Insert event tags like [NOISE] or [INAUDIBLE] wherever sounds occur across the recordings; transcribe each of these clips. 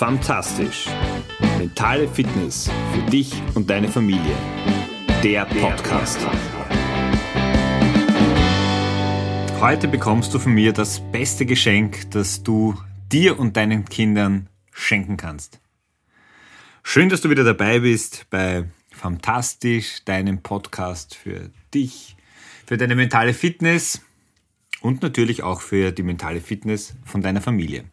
Fantastisch. Mentale Fitness für dich und deine Familie. Der Podcast. Heute bekommst du von mir das beste Geschenk, das du dir und deinen Kindern schenken kannst. Schön, dass du wieder dabei bist bei Fantastisch, deinem Podcast für dich, für deine mentale Fitness und natürlich auch für die mentale Fitness von deiner Familie.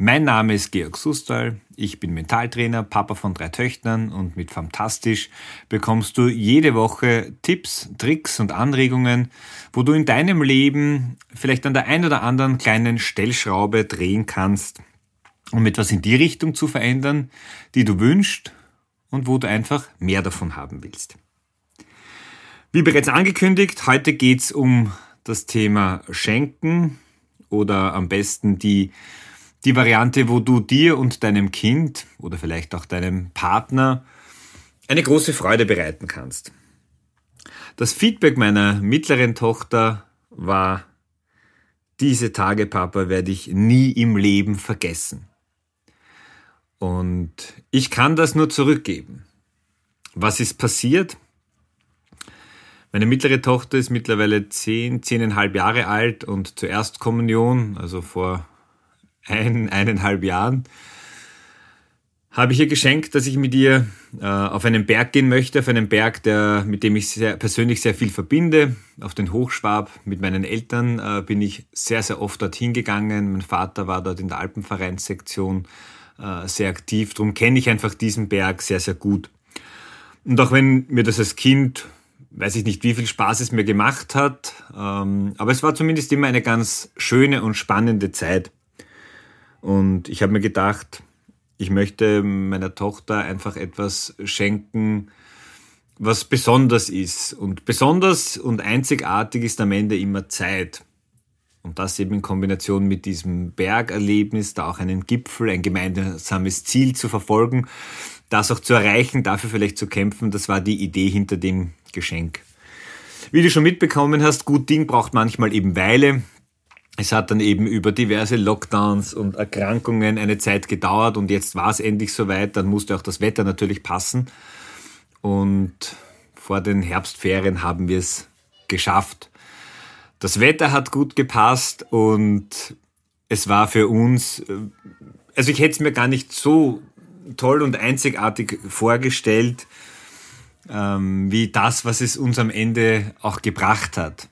Mein Name ist Georg Sustal, ich bin Mentaltrainer, Papa von drei Töchtern und mit Fantastisch bekommst du jede Woche Tipps, Tricks und Anregungen, wo du in deinem Leben vielleicht an der einen oder anderen kleinen Stellschraube drehen kannst, um etwas in die Richtung zu verändern, die du wünschst und wo du einfach mehr davon haben willst. Wie bereits angekündigt, heute geht's um das Thema Schenken oder am besten die die Variante, wo du dir und deinem Kind oder vielleicht auch deinem Partner eine große Freude bereiten kannst. Das Feedback meiner mittleren Tochter war, diese Tage, Papa, werde ich nie im Leben vergessen. Und ich kann das nur zurückgeben. Was ist passiert? Meine mittlere Tochter ist mittlerweile zehn, zehneinhalb Jahre alt und zur Erstkommunion, also vor ein, eineinhalb Jahren, habe ich ihr geschenkt, dass ich mit ihr äh, auf einen Berg gehen möchte, auf einen Berg, der, mit dem ich sehr, persönlich sehr viel verbinde, auf den Hochschwab. Mit meinen Eltern äh, bin ich sehr, sehr oft dorthin gegangen. Mein Vater war dort in der Alpenvereinssektion äh, sehr aktiv. Darum kenne ich einfach diesen Berg sehr, sehr gut. Und auch wenn mir das als Kind, weiß ich nicht, wie viel Spaß es mir gemacht hat, ähm, aber es war zumindest immer eine ganz schöne und spannende Zeit. Und ich habe mir gedacht, ich möchte meiner Tochter einfach etwas schenken, was besonders ist. Und besonders und einzigartig ist am Ende immer Zeit. Und das eben in Kombination mit diesem Bergerlebnis, da auch einen Gipfel, ein gemeinsames Ziel zu verfolgen, das auch zu erreichen, dafür vielleicht zu kämpfen, das war die Idee hinter dem Geschenk. Wie du schon mitbekommen hast, gut Ding braucht manchmal eben Weile. Es hat dann eben über diverse Lockdowns und Erkrankungen eine Zeit gedauert und jetzt war es endlich soweit. Dann musste auch das Wetter natürlich passen. Und vor den Herbstferien haben wir es geschafft. Das Wetter hat gut gepasst und es war für uns, äh, also ich hätte es mir gar nicht so toll und einzigartig vorgestellt, ähm, wie das, was es uns am Ende auch gebracht hat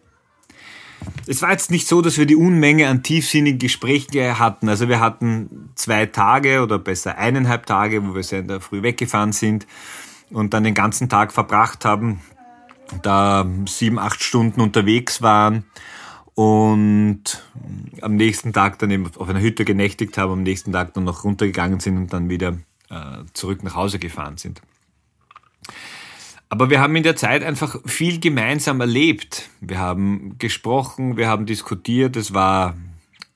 es war jetzt nicht so, dass wir die Unmenge an tiefsinnigen Gesprächen hatten. Also wir hatten zwei Tage oder besser eineinhalb Tage, wo wir sehr in der Früh weggefahren sind und dann den ganzen Tag verbracht haben, da sieben, acht Stunden unterwegs waren und am nächsten Tag dann eben auf einer Hütte genächtigt haben, am nächsten Tag dann noch runtergegangen sind und dann wieder äh, zurück nach Hause gefahren sind. Aber wir haben in der Zeit einfach viel gemeinsam erlebt. Wir haben gesprochen, wir haben diskutiert, es war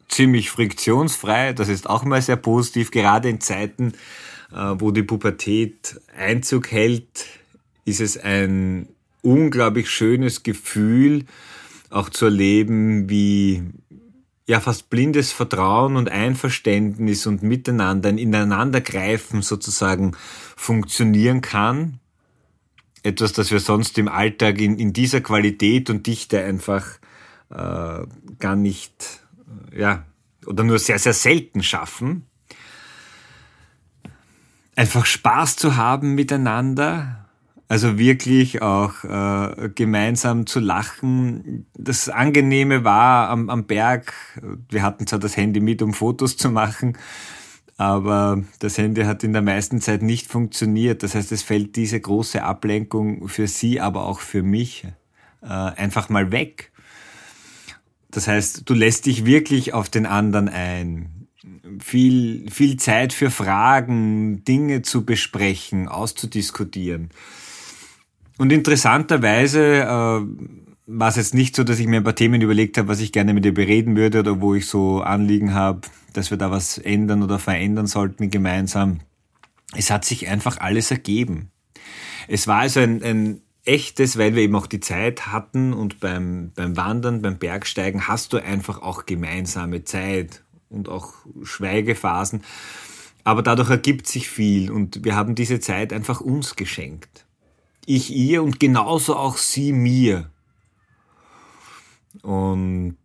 ziemlich friktionsfrei, das ist auch mal sehr positiv, gerade in Zeiten, äh, wo die Pubertät Einzug hält, ist es ein unglaublich schönes Gefühl, auch zu erleben, wie ja fast blindes Vertrauen und Einverständnis und Miteinander, ein Ineinandergreifen sozusagen funktionieren kann etwas, das wir sonst im Alltag in, in dieser Qualität und Dichte einfach äh, gar nicht, ja, oder nur sehr, sehr selten schaffen. Einfach Spaß zu haben miteinander, also wirklich auch äh, gemeinsam zu lachen. Das Angenehme war am, am Berg, wir hatten zwar das Handy mit, um Fotos zu machen, aber das Handy hat in der meisten Zeit nicht funktioniert. Das heißt, es fällt diese große Ablenkung für Sie, aber auch für mich äh, einfach mal weg. Das heißt, du lässt dich wirklich auf den anderen ein. Viel, viel Zeit für Fragen, Dinge zu besprechen, auszudiskutieren. Und interessanterweise äh, war es jetzt nicht so, dass ich mir ein paar Themen überlegt habe, was ich gerne mit dir bereden würde oder wo ich so Anliegen habe, dass wir da was ändern oder verändern sollten gemeinsam. Es hat sich einfach alles ergeben. Es war also ein, ein echtes, weil wir eben auch die Zeit hatten und beim, beim Wandern, beim Bergsteigen hast du einfach auch gemeinsame Zeit und auch Schweigephasen. Aber dadurch ergibt sich viel und wir haben diese Zeit einfach uns geschenkt. Ich ihr und genauso auch sie mir. Und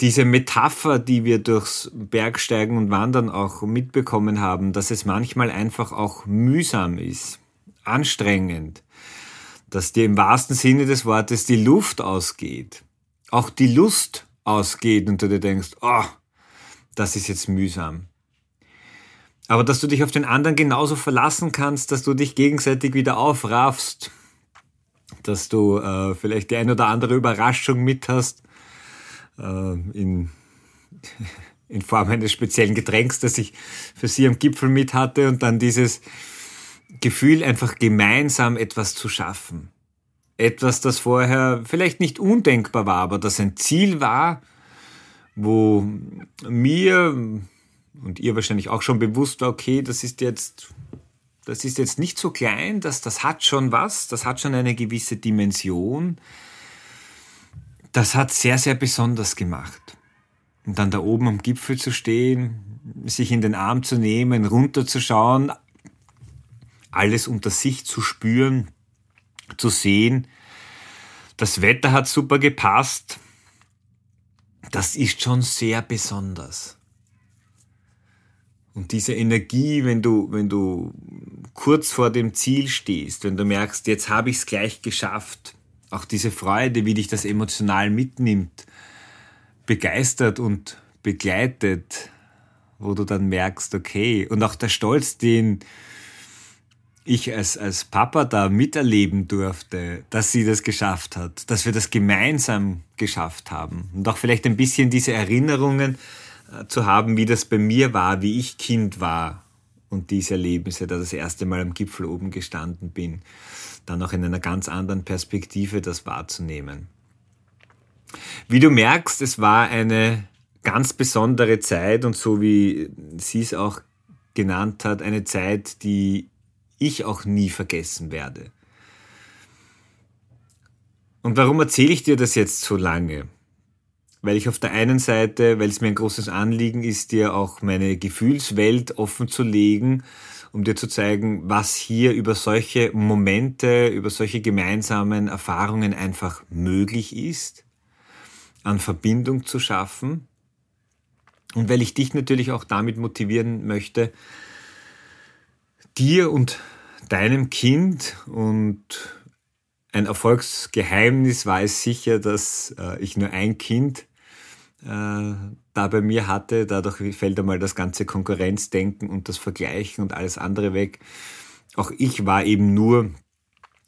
diese Metapher, die wir durchs Bergsteigen und Wandern auch mitbekommen haben, dass es manchmal einfach auch mühsam ist, anstrengend, dass dir im wahrsten Sinne des Wortes die Luft ausgeht, auch die Lust ausgeht und du dir denkst, oh, das ist jetzt mühsam. Aber dass du dich auf den anderen genauso verlassen kannst, dass du dich gegenseitig wieder aufraffst, dass du äh, vielleicht die ein oder andere Überraschung mit hast, äh, in, [LAUGHS] in Form eines speziellen Getränks, das ich für sie am Gipfel mit hatte und dann dieses Gefühl, einfach gemeinsam etwas zu schaffen. Etwas, das vorher vielleicht nicht undenkbar war, aber das ein Ziel war, wo mir und ihr wahrscheinlich auch schon bewusst war, okay, das ist jetzt, das ist jetzt nicht so klein, das, das hat schon was, das hat schon eine gewisse Dimension. Das hat sehr, sehr besonders gemacht. Und dann da oben am Gipfel zu stehen, sich in den Arm zu nehmen, runterzuschauen, alles unter sich zu spüren, zu sehen. Das Wetter hat super gepasst. Das ist schon sehr besonders. Und diese Energie, wenn du, wenn du kurz vor dem Ziel stehst, wenn du merkst, jetzt habe ich es gleich geschafft, auch diese Freude, wie dich das emotional mitnimmt, begeistert und begleitet, wo du dann merkst, okay, und auch der Stolz, den ich als, als Papa da miterleben durfte, dass sie das geschafft hat, dass wir das gemeinsam geschafft haben. Und auch vielleicht ein bisschen diese Erinnerungen äh, zu haben, wie das bei mir war, wie ich Kind war und diese Erlebnisse, da das erste Mal am Gipfel oben gestanden bin, dann auch in einer ganz anderen Perspektive das wahrzunehmen. Wie du merkst, es war eine ganz besondere Zeit und so wie sie es auch genannt hat, eine Zeit, die ich auch nie vergessen werde. Und warum erzähle ich dir das jetzt so lange? Weil ich auf der einen Seite, weil es mir ein großes Anliegen ist, dir auch meine Gefühlswelt offen zu legen, um dir zu zeigen, was hier über solche Momente, über solche gemeinsamen Erfahrungen einfach möglich ist, an Verbindung zu schaffen. Und weil ich dich natürlich auch damit motivieren möchte, dir und deinem Kind und ein Erfolgsgeheimnis war es sicher, dass äh, ich nur ein Kind da bei mir hatte. Dadurch fällt einmal das ganze Konkurrenzdenken und das Vergleichen und alles andere weg. Auch ich war eben nur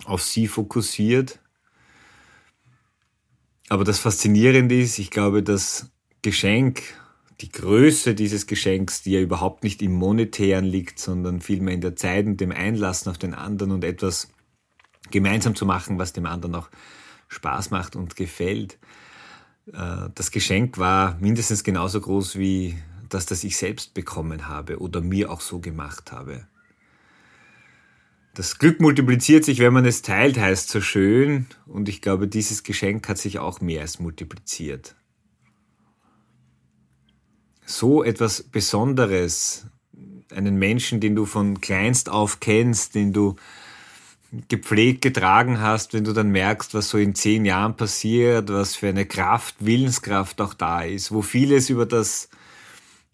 auf sie fokussiert. Aber das Faszinierende ist, ich glaube, das Geschenk die Größe dieses Geschenks, die ja überhaupt nicht im Monetären liegt, sondern vielmehr in der Zeit und dem Einlassen auf den anderen und etwas gemeinsam zu machen, was dem anderen auch Spaß macht und gefällt. Äh, das Geschenk war mindestens genauso groß wie das, das ich selbst bekommen habe oder mir auch so gemacht habe. Das Glück multipliziert sich, wenn man es teilt, heißt so schön. Und ich glaube, dieses Geschenk hat sich auch mehr als multipliziert so etwas Besonderes, einen Menschen, den du von kleinst auf kennst, den du gepflegt getragen hast, wenn du dann merkst, was so in zehn Jahren passiert, was für eine Kraft, Willenskraft auch da ist, wo vieles über das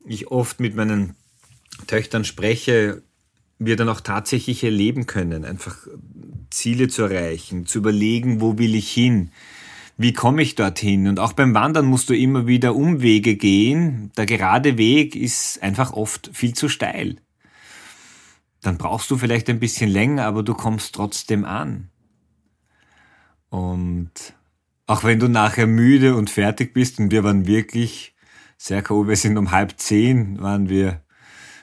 ich oft mit meinen Töchtern spreche, wir dann auch tatsächlich erleben können, einfach Ziele zu erreichen, zu überlegen, wo will ich hin, wie komme ich dorthin? Und auch beim Wandern musst du immer wieder Umwege gehen. Der gerade Weg ist einfach oft viel zu steil. Dann brauchst du vielleicht ein bisschen länger, aber du kommst trotzdem an. Und auch wenn du nachher müde und fertig bist, und wir waren wirklich sehr cool, wir sind um halb zehn, waren wir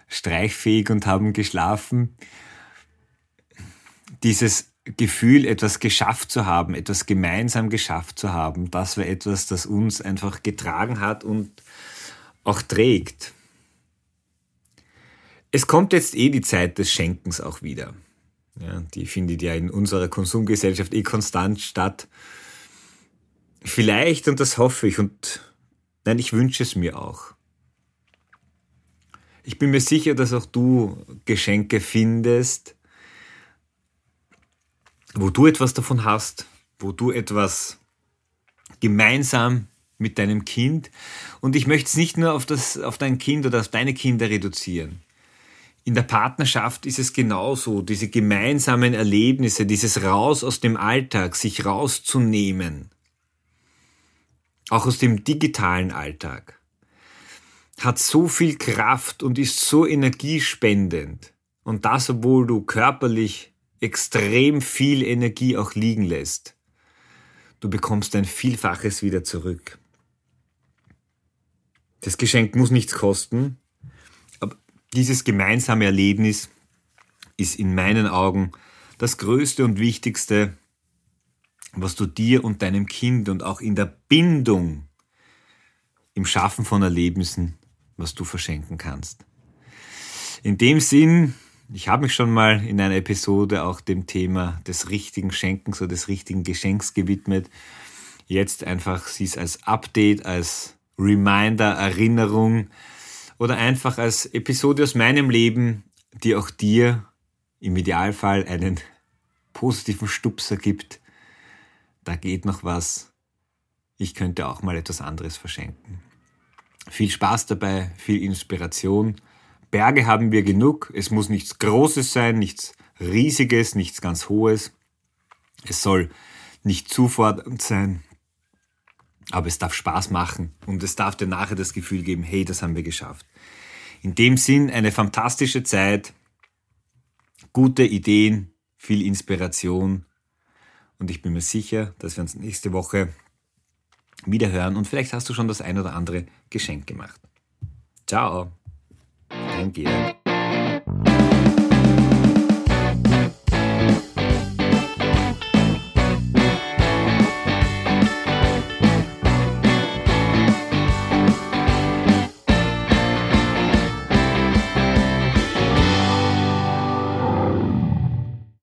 streichfähig und haben geschlafen. Dieses Gefühl, etwas geschafft zu haben, etwas gemeinsam geschafft zu haben, das war etwas, das uns einfach getragen hat und auch trägt. Es kommt jetzt eh die Zeit des Schenkens auch wieder. Ja, die findet ja in unserer Konsumgesellschaft eh konstant statt. Vielleicht, und das hoffe ich, und nein, ich wünsche es mir auch. Ich bin mir sicher, dass auch du Geschenke findest, wo du etwas davon hast, wo du etwas gemeinsam mit deinem Kind. Und ich möchte es nicht nur auf, das, auf dein Kind oder auf deine Kinder reduzieren. In der Partnerschaft ist es genauso, diese gemeinsamen Erlebnisse, dieses Raus aus dem Alltag, sich rauszunehmen, auch aus dem digitalen Alltag, hat so viel Kraft und ist so energiespendend. Und das, obwohl du körperlich extrem viel Energie auch liegen lässt. Du bekommst ein Vielfaches wieder zurück. Das Geschenk muss nichts kosten, dieses gemeinsame Erlebnis ist in meinen Augen das Größte und Wichtigste, was du dir und deinem Kind und auch in der Bindung, im Schaffen von Erlebnissen, was du verschenken kannst. In dem Sinn, ich habe mich schon mal in einer Episode auch dem Thema des richtigen Schenkens oder des richtigen Geschenks gewidmet. Jetzt einfach sieh es als Update, als Reminder, Erinnerung oder einfach als Episode aus meinem Leben, die auch dir im Idealfall einen positiven Stupser gibt. Da geht noch was. Ich könnte auch mal etwas anderes verschenken. Viel Spaß dabei, viel Inspiration. Berge haben wir genug. Es muss nichts Großes sein, nichts Riesiges, nichts ganz Hohes. Es soll nicht zu fordernd sein, aber es darf Spaß machen und es darf dir nachher das Gefühl geben, hey, das haben wir geschafft. In dem Sinn eine fantastische Zeit, gute Ideen, viel Inspiration und ich bin mir sicher, dass wir uns nächste Woche wieder hören und vielleicht hast du schon das ein oder andere Geschenk gemacht. Ciao, dein Georg.